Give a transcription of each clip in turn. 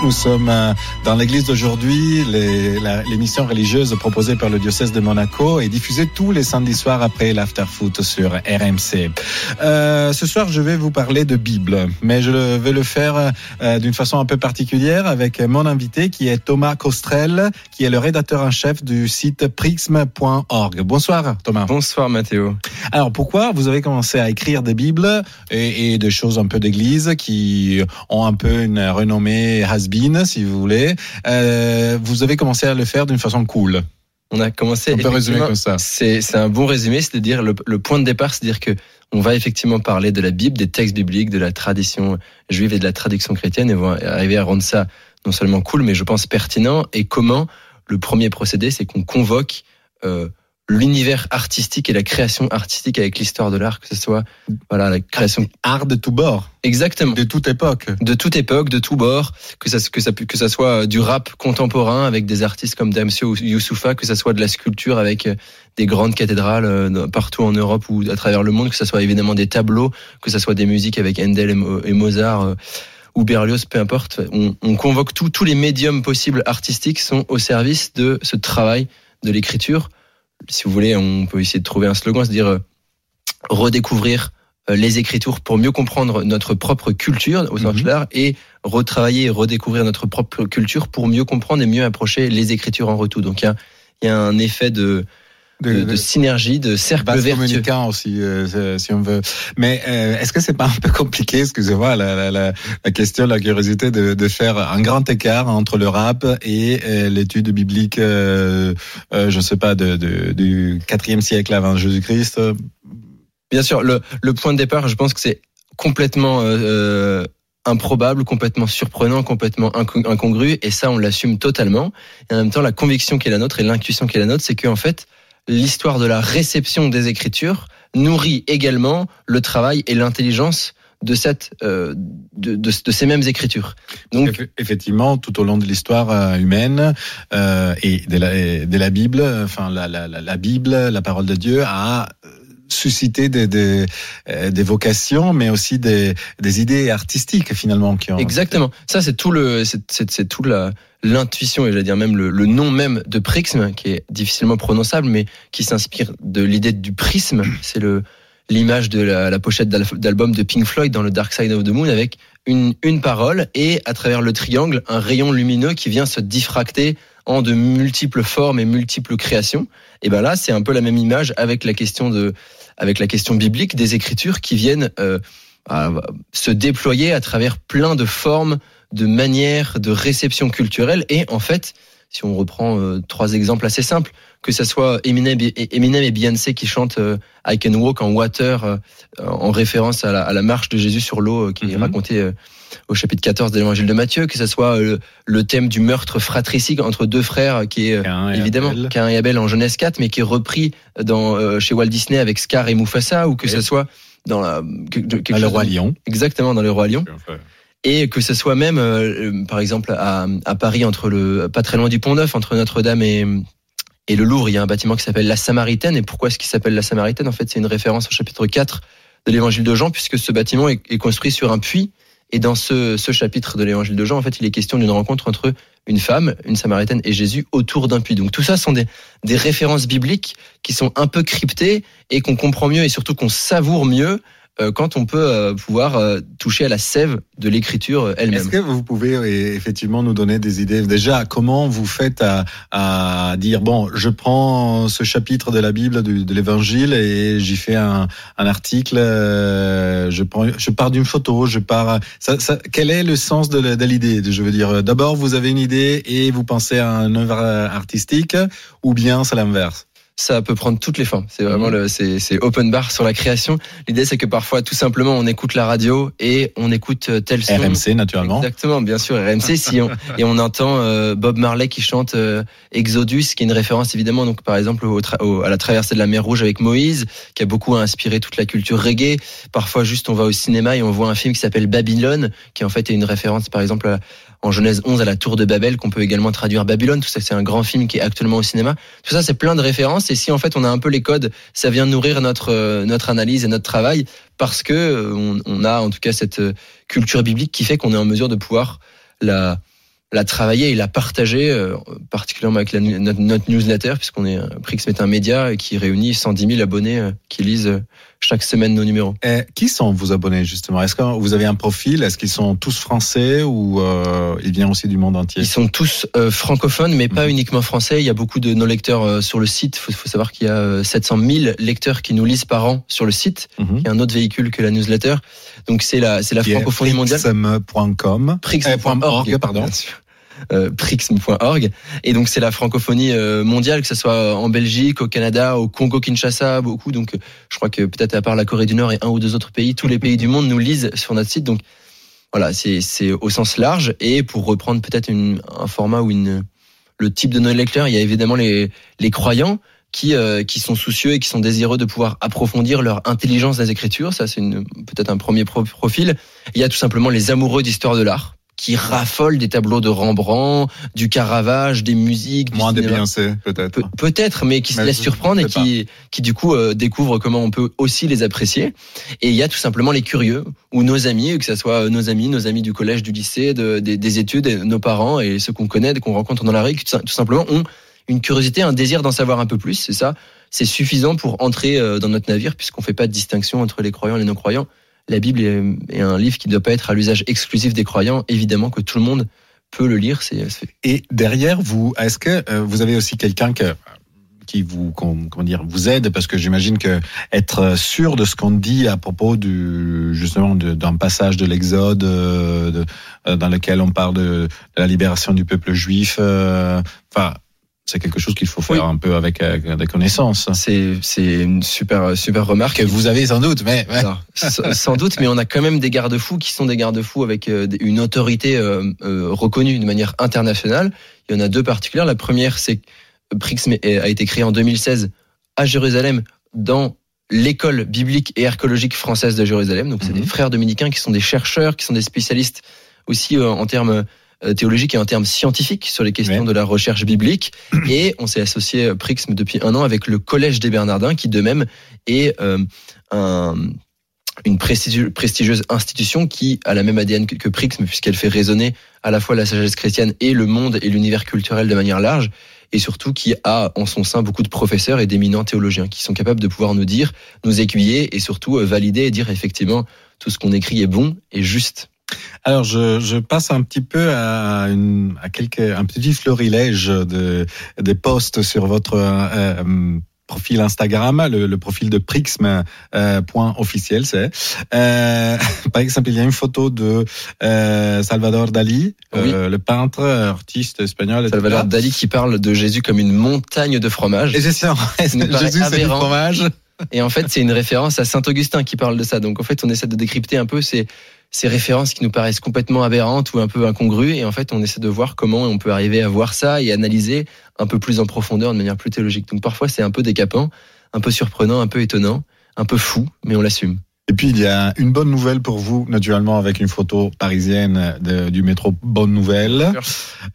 Nous sommes euh, dans l'église d'aujourd'hui. L'émission religieuse proposée par le diocèse de Monaco est diffusée tous les samedis soirs après l'after-foot sur RMC. Euh, ce soir, je vais vous parler de Bible, mais je vais le faire euh, d'une façon un peu particulière avec mon invité qui est Thomas Costrel, qui est le rédacteur en chef du site prism.org. Bonsoir Thomas. Bonsoir Mathéo. Alors pourquoi vous avez commencé à écrire des Bibles et, et des choses un peu d'église qui ont un peu une renommée has-been, si vous voulez euh, Vous avez commencé à le faire d'une façon cool. On a commencé. On peut résumer comme ça. C'est c'est un bon résumé, c'est-à-dire le, le point de départ, c'est-à-dire que on va effectivement parler de la Bible, des textes bibliques, de la tradition juive et de la traduction chrétienne, et on va arriver à rendre ça non seulement cool, mais je pense pertinent. Et comment Le premier procédé, c'est qu'on convoque euh, l'univers artistique et la création artistique avec l'histoire de l'art, que ce soit voilà la création Art de tous bords, exactement de toute époque. de toute époque, de tous bords, que ça, que ça, que ça soit du rap contemporain avec des artistes comme Damsio ou Youssoufa, que ça soit de la sculpture avec euh, des grandes cathédrales euh, partout en Europe ou à travers le monde, que ça soit évidemment des tableaux, que ça soit des musiques avec Handel et Mo- et Mozart euh, ou Berlioz, peu importe. On, on convoque tout, tous les médiums possibles artistiques sont au service de ce travail de l'écriture. Si vous voulez, on peut essayer de trouver un slogan, c'est-à-dire euh, redécouvrir euh, les écritures pour mieux comprendre notre propre culture au sens Mhm. large et retravailler et redécouvrir notre propre culture pour mieux comprendre et mieux approcher les écritures en retour. Donc il y a, il y a un effet de, de, de synergie, de cercle vertueux. aussi, euh, si on veut. Mais euh, est-ce que c'est pas un peu compliqué, excusez-moi, la, la, la, la question, la curiosité de, de faire un grand écart entre le rap et euh, l'étude biblique, euh, euh, je sais pas, de, de, du quatrième siècle avant Jésus-Christ? Bien sûr, le, le point de départ, je pense que c'est complètement improbable, complètement surprenant, complètement inco- incongru, et ça, on l'assume totalement. Et en même temps, la conviction qui est la nôtre et l'intuition qui est la nôtre, c'est qu'en fait, l'histoire de la réception des Écritures nourrit également le travail et l'intelligence de cette euh, de, de, ces mêmes Écritures. Donc, Eff- Effectivement, tout au long de l'histoire euh, humaine euh, et de la, de la Bible, enfin la, la, la Bible, la parole de Dieu a suscité des, euh, des vocations, mais aussi des, des idées artistiques finalement qui ont. Exactement. Ça, c'est tout le, c'est, tout la, l'intuition et j'allais dire même le, le nom même de Prixme, qui est difficilement prononçable, mais qui s'inspire de l'idée du prisme. C'est le, l'image de la, pochette d'al- d'album de Pink Floyd dans le Dark Side of the Moon avec une, une parole et à travers le triangle, un rayon lumineux qui vient se diffracter en de multiples formes et multiples créations. Et ben là, c'est un peu la même image avec la question de, avec la question biblique des écritures qui viennent euh, se déployer à travers plein de formes, de manières, de réception culturelle. Et en fait, si on reprend euh, trois exemples assez simples, que ce soit Eminem et, Eminem et Beyoncé qui chantent euh, I Can Walk en Water euh, en référence à la, à la marche de Jésus sur l'eau euh, qui est Mhm. racontée euh, au chapitre 14 de l'évangile de Matthieu, que ce soit euh, le thème du meurtre fratricide entre deux frères qui est euh, évidemment Abel. Cain et Abel en Genèse 4, mais qui est repris dans euh, chez Walt Disney avec Scar et Mufasa, ou que ce soit dans la que- Ah, le roi lion. exactement dans le roi lion, et que ce soit même euh, euh, par exemple à, à Paris entre le pas très loin du Pont Neuf entre Notre-Dame et et le Louvre, il y a un bâtiment qui s'appelle la Samaritaine. Et pourquoi est-ce qu'il s'appelle la Samaritaine? En fait, c'est une référence au chapitre 4 de l'évangile de Jean, puisque ce bâtiment est, construit sur un puits. Et dans ce, ce chapitre de l'évangile de Jean, en fait, il est question d'une rencontre entre une femme, une Samaritaine et Jésus autour d'un puits. Donc tout ça sont des, des références bibliques qui sont un peu cryptées et qu'on comprend mieux et surtout qu'on savoure mieux quand on peut euh, pouvoir euh, toucher à la sève de l'écriture euh, Est-ce elle-même. que vous pouvez euh, effectivement nous donner des idées? Déjà, comment vous faites à, à dire bon, je prends ce chapitre de la Bible, de, l'Évangile, et j'y fais un, un article. euh, je prends, je pars d'une photo, je pars. Ça, ça, quel est le sens de, l'idée? Je veux dire, d'abord vous avez une idée et vous pensez à une œuvre euh, artistique, ou bien c'est l'inverse? Ça peut prendre toutes les formes. C'est vraiment le, c'est, c'est open bar sur la création. L'idée, c'est que parfois, tout simplement, on écoute la radio et on écoute euh, tel son. RMC naturellement. Exactement, bien sûr, RMC. si on, et on entend euh, Bob Marley qui chante euh, Exodus, qui est une référence évidemment, donc par exemple au au- à la traversée de la mer Rouge avec Moïse, qui a beaucoup inspiré toute la culture reggae. Parfois, juste, on va au cinéma et on voit un film qui s'appelle Babylone, qui en fait est une référence, par exemple, à- en Genèse 11 à la tour de Babel, qu'on peut également traduire Babylone. Tout ça, c'est un grand film qui est actuellement au cinéma. Tout ça, c'est plein de références. Et si en fait on a un peu les codes, ça vient nourrir notre euh, notre analyse et notre travail parce que euh, on, on a en tout cas cette euh, culture biblique qui fait qu'on est en mesure de pouvoir la la travailler et la partager, particulièrement avec la, notre, newsletter, puisqu'on est Prixm est un média qui réunit 110 000 abonnés qui lisent chaque semaine nos numéros. Et qui sont vos abonnés justement? Est-ce que vous avez un profil? Est-ce qu'ils sont tous français ou euh, ils viennent aussi du monde entier? Ils sont tous euh, francophones, mais pas Mhm. uniquement français. Il y a beaucoup de nos lecteurs euh, sur le site. Il faut, faut savoir qu'il y a euh, 700 000 lecteurs qui nous lisent par an sur le site, Mhm. qui est un autre véhicule que la newsletter. Donc c'est la, c'est la francophonie mondiale. prixm.com. Prixm.org, pardon. bien sûr. Euh, prixm.org et donc c'est la francophonie euh, mondiale que ce soit en Belgique, au Canada, au Congo Kinshasa, beaucoup. Donc je crois que peut-être à part la Corée du Nord et un ou deux autres pays, tous les pays du monde nous lisent sur notre site. Donc voilà, c'est au sens large. Et pour reprendre peut-être un format ou une le type de nos lecteurs, il y a évidemment les les croyants qui euh, qui sont soucieux et qui sont désireux de pouvoir approfondir leur intelligence des écritures, ça c'est peut-être un premier pro- profil. Il y a tout simplement les amoureux d'histoire de l'art qui raffolent des tableaux de Rembrandt, du Caravage, des musiques, Moins de cinéma. Beyoncé, peut-être. Pe- Peut-être, mais qui se laissent surprendre et qui, qui du coup euh, découvrent comment on peut aussi les apprécier. Et il y a tout simplement les curieux ou nos amis, que ce soit nos amis, nos amis du collège, du lycée, de- des, des études, nos parents et ceux qu'on connaît, qu'on rencontre dans la rue, qui tout, simplement ont une curiosité, un désir d'en savoir un peu plus. C'est ça, c'est suffisant pour entrer euh, dans notre navire puisqu'on fait pas de distinction entre les croyants et les non-croyants. La Bible est, un livre qui ne doit pas être à l'usage exclusif des croyants. Évidemment que tout le monde peut le lire. Et derrière vous, est-ce que euh, vous avez aussi quelqu'un que qui vous com- comment dire vous aide? Parce que j'imagine que être sûr de ce qu'on dit à propos du justement d'un passage de l'Exode euh, euh, dans lequel on parle de, la libération du peuple juif enfin c'est quelque chose qu'il faut faire Oui. un peu avec euh, des connaissances c'est une super super remarque. que vous avez sans doute mais ouais. Sans doute, mais on a quand même des garde-fous qui sont des garde-fous avec euh, une autorité euh, euh, reconnue de manière internationale. Il y en a deux particulières. La première, c'est que Prixm est- a été créé en 2016 à Jérusalem dans l'école biblique et archéologique française de Jérusalem. Donc, c'est Mhm. des frères dominicains qui sont des chercheurs, qui sont des spécialistes aussi euh, en termes euh, théologiques et en termes scientifiques sur les questions Ouais. de la recherche biblique. Et on s'est associé euh, Prixm depuis un an avec le Collège des Bernardins, qui de même est euh, un, une prestigieuse institution qui a la même ADN que, que Prixm, puisqu'elle fait résonner à la fois la sagesse chrétienne et le monde et l'univers culturel de manière large, et surtout qui a en son sein beaucoup de professeurs et d'éminents théologiens qui sont capables de pouvoir nous dire, nous aiguiller et surtout valider et dire effectivement tout ce qu'on écrit est bon et juste. Alors, je, je passe un petit peu à, une, à quelques, un petit florilège de, des posts sur votre euh, euh, profil Instagram, le, le profil de Prixm euh, point officiel, c'est. Euh, par exemple, il y a une photo de euh, Salvador Dali, Oui. euh, le peintre, artiste espagnol. etc. Salvador Dali qui parle de Jésus comme une montagne de fromage. Et c'est ça, Jésus, c'est du fromage. Et en fait, c'est une référence à Saint Augustin qui parle de ça. Donc en fait, on essaie de décrypter un peu ces, ces références qui nous paraissent complètement aberrantes ou un peu incongrues. Et en fait, on essaie de voir comment on peut arriver à voir ça et analyser un peu plus en profondeur, de manière plus théologique. Donc parfois, c'est un peu décapant, un peu surprenant, un peu étonnant, un peu fou, mais on l'assume. Et puis il y a une bonne nouvelle pour vous, naturellement avec une photo parisienne de- du métro Bonne Nouvelle.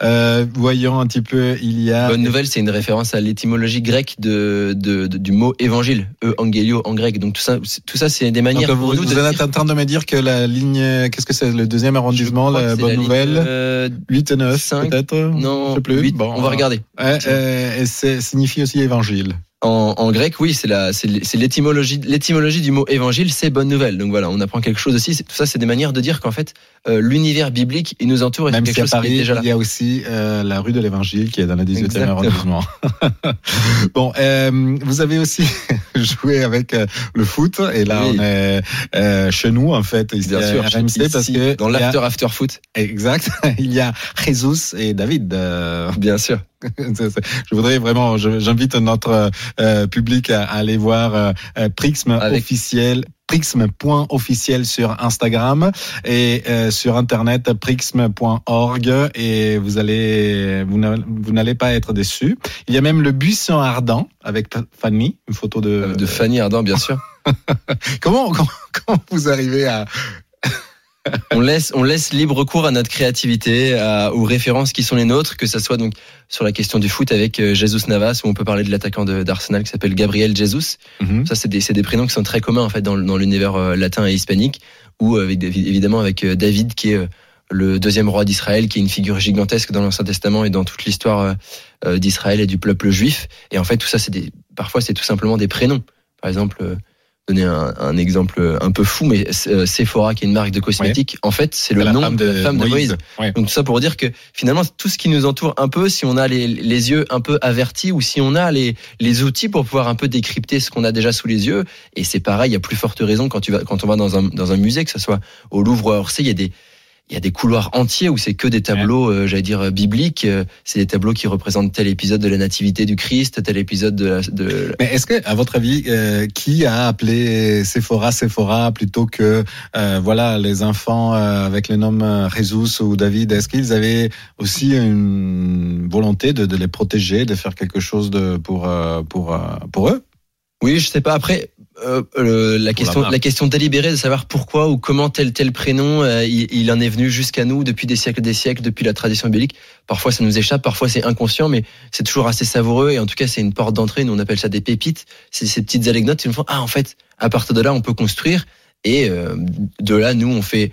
Euh, voyons un petit peu, il y a Bonne nouvelle, c'est une référence à l'étymologie grecque de, de- de- du mot évangile, e angelio en grec. Donc tout ça, c'est- tout ça, c'est des manières Donc, pour vous, nous vous de êtes dire- en train de me dire que la ligne, qu'est-ce que c'est, le deuxième arrondissement, la Bonne ligne, Nouvelle, euh, 8 et 9 cinq, peut-être? Non, Je sais plus. huit, Bon, on va regarder. Ouais, euh, et c'est signifie aussi évangile. En, en grec, oui, c'est la, l'étymologie, l'étymologie du mot évangile, c'est bonne nouvelle. Donc voilà, on apprend quelque chose aussi. Tout ça, c'est des manières de dire qu'en fait, euh, l'univers biblique, il nous entoure et Même quelque si à chose qui est Paris, déjà là. il y a aussi euh, la rue de l'Évangile qui est dans le 18e Exactement. arrondissement. bon, euh, vous avez aussi joué avec euh, le foot et là Oui. on est euh, chez nous en fait ici Bien à sûr, RMC parce ici, que dans il y a- l'after after foot, exact, il y a Jesus et David. euh, bien sûr. Je voudrais vraiment, j'invite notre euh, public à, à aller voir euh, euh, Prixm Avec- officiel prixm.officiel sur Instagram et euh, sur internet prixm.org et vous allez vous n'allez- pas être déçus. Il y a même le buisson ardent avec Fanny, une photo de De Fanny Ardant, bien sûr. comment, comment comment vous arrivez à on laisse, on laisse libre cours à notre créativité, à- aux références qui sont les nôtres, que ça soit donc sur la question du foot avec euh, Jesus Navas, où on peut parler de l'attaquant d'Arsenal qui s'appelle Gabriel Jesus. Mhm. Ça, c'est des, c'est des prénoms qui sont très communs en fait dans, dans l'univers euh, latin et hispanique, ou avec évidemment avec euh, David qui est le deuxième roi d'Israël, qui est une figure gigantesque dans l'Ancien Testament et dans toute l'histoire d'Israël et du peuple juif. Et en fait, tout ça, c'est des, parfois, c'est tout simplement des prénoms. Par exemple, euh, donner un, un exemple un peu fou, mais euh, Sephora, qui est une marque de cosmétiques, en fait, c'est le nom femme de, de la femme de Moïse. Moïse. Ouais. Donc tout ça pour dire que finalement tout ce qui nous entoure un peu, si on a les, les yeux un peu avertis ou si on a les, les outils pour pouvoir un peu décrypter ce qu'on a déjà sous les yeux, et c'est pareil, il y a plus forte raison quand tu vas quand on va dans un dans un musée, que ce soit au Louvre ou à Orsay, il y a des il y a des couloirs entiers où c'est que des tableaux, euh, j'allais dire euh, bibliques. Euh, C'est des tableaux qui représentent tel épisode de la Nativité du Christ, tel épisode de, la, de Mais est-ce que, à votre avis, euh, qui a appelé Sephora Sephora plutôt que euh, voilà les enfants euh, avec les noms Jesus ou David Est-ce qu'ils avaient aussi une volonté de, de les protéger, de faire quelque chose de pour pour pour eux? Oui, je sais pas. Après, euh, euh, la question, la question délibérée de savoir pourquoi ou comment tel tel prénom, euh, il, il en est venu jusqu'à nous depuis des siècles, des siècles, depuis la tradition biblique. Parfois, ça nous échappe, parfois c'est inconscient, mais c'est toujours assez savoureux et en tout cas, c'est une porte d'entrée. Nous, on appelle ça des pépites. C'est ces petites anecdotes qui nous font ah en fait, à partir de là, on peut construire et euh, de là, nous, on fait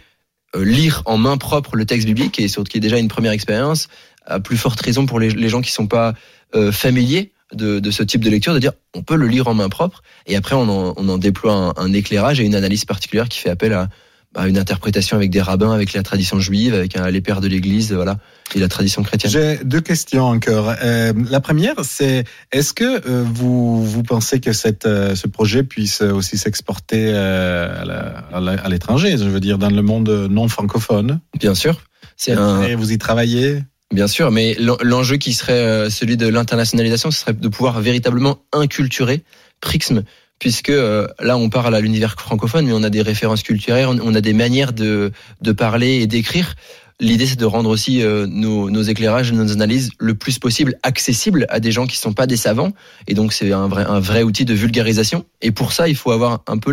euh, lire en main propre le texte biblique et surtout qui est déjà une première expérience. À plus forte raison pour les, les gens qui sont pas euh, familiers de, de ce type de lecture, de dire on peut le lire en main propre et après on en, on en déploie un, un éclairage et une analyse particulière qui fait appel à, à une interprétation avec des rabbins, avec la tradition juive, avec un, les pères de l'Église, voilà, et la tradition chrétienne. J'ai deux questions encore. Euh, la première, c'est est-ce que euh, vous vous pensez que cette euh, ce projet puisse aussi s'exporter à l'étranger, je veux dire dans le monde non francophone? Bien sûr, un, Et Vous y travaillez? Bien sûr, mais l'en- l'enjeu qui serait euh, celui de l'internationalisation, ce serait de pouvoir véritablement inculturer Prixm, puisque euh, là on parle à l'univers francophone, mais on a des références culturelles, on a des manières de, de parler et d'écrire. L'idée c'est de rendre aussi euh, nos, nos éclairages et nos analyses le plus possible accessibles à des gens qui sont pas des savants, et donc c'est un vrai, un vrai outil de vulgarisation. Et pour ça, il faut avoir un peu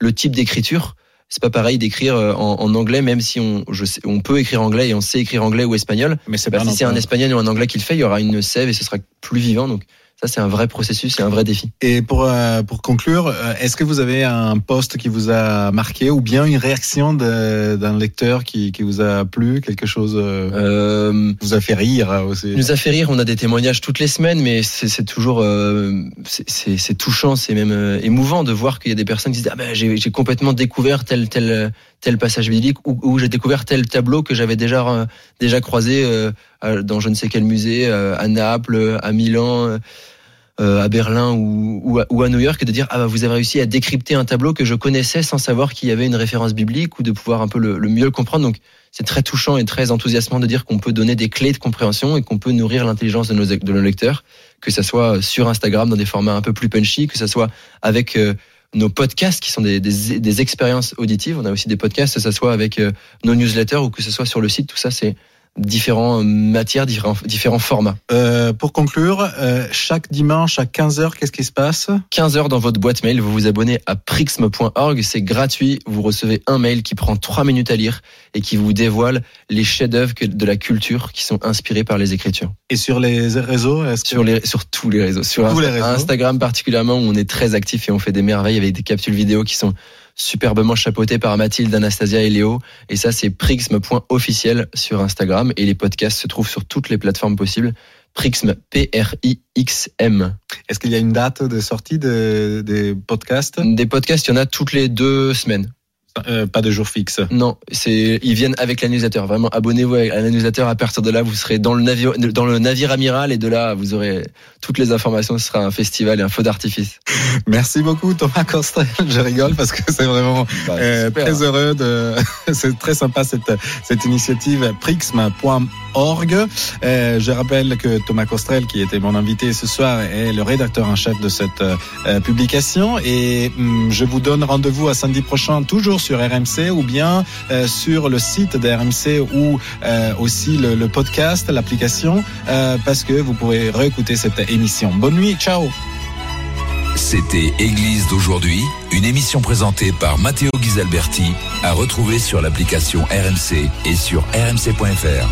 le type d'écriture c'est pas pareil d'écrire euh, en, en anglais, même si on, je sais, on peut écrire anglais et on sait écrire anglais ou espagnol. Mais c'est Bah, si c'est un espagnol ou un anglais qui le fait, il y aura une sève et ce sera plus vivant. Donc ça, c'est un vrai processus et un vrai défi. Et pour euh, pour conclure, euh, est-ce que vous avez un poste qui vous a marqué ou bien une réaction d'un lecteur qui qui vous a plu, quelque chose euh, Euh, vous a fait rire aussi? nous a fait rire. On a des témoignages toutes les semaines, mais c'est c'est toujours euh, c'est- touchant, c'est même euh, émouvant de voir qu'il y a des personnes qui se disent ah ben j'ai j'ai complètement découvert tel tel tel passage biblique ou, ou j'ai découvert tel tableau que j'avais déjà euh, déjà croisé euh, dans je ne sais quel musée euh, à Naples, à Milan. euh, à Berlin ou, ou, à, ou à New York, de dire ah bah vous avez réussi à décrypter un tableau que je connaissais sans savoir qu'il y avait une référence biblique ou de pouvoir un peu le, le mieux le comprendre. Donc c'est très touchant et très enthousiasmant de dire qu'on peut donner des clés de compréhension et qu'on peut nourrir l'intelligence de nos, de nos lecteurs, que ça soit sur Instagram dans des formats un peu plus punchy, que ça soit avec euh, nos podcasts qui sont des, des, expériences auditives. On a aussi des podcasts, que ça soit avec euh, nos newsletters ou que ce soit sur le site. Tout ça, c'est différentes matières, différents, différents formats. Euh, pour conclure, euh, chaque dimanche à 15h, qu'est-ce qui se passe? 15 heures dans votre boîte mail, vous vous abonnez à prixme.org, c'est gratuit, vous recevez un mail qui prend 3 minutes à lire et qui vous dévoile les chefs-d'œuvre de la culture qui sont inspirés par les écritures. Et sur les réseaux que- Sur, les, sur tous les réseaux. Sur Tous les Insta- réseaux. Instagram particulièrement, où on est très actif et on fait des merveilles avec des capsules vidéo qui sont superbement chapeautées par Mathilde, Anastasia et Léo. Et ça, c'est prixme.officiel sur Instagram. Et les podcasts se trouvent sur toutes les plateformes possibles. Prixme, P-R-I-X-M. Est-ce qu'il y a une date de sortie de- des podcasts? Des podcasts, il y en a toutes les deux semaines. Euh, Pas de jour fixe. Non, c'est ils viennent avec la newsletter. Vraiment, abonnez-vous à la newsletter. À partir de là, vous serez dans le navire, dans le navire amiral, et de là, vous aurez toutes les informations. Ce sera un festival et un feu d'artifice. Merci beaucoup Thomas Costel. Je rigole parce que c'est vraiment euh, super. très heureux de. c'est très sympa cette cette initiative prixma.org. Euh, je rappelle que Thomas Costrel, qui était mon invité ce soir, est le rédacteur en chef de cette euh, publication. Et hum, je vous donne rendez-vous à samedi prochain, toujours sur RMC ou bien euh, sur le site de RMC ou euh, aussi le, podcast, l'application, euh, parce que vous pourrez réécouter cette émission. Bonne nuit, ciao. C'était Église d'aujourd'hui, une émission présentée par Matteo Ghisalberti, à retrouver sur l'application RMC et sur rmc.fr.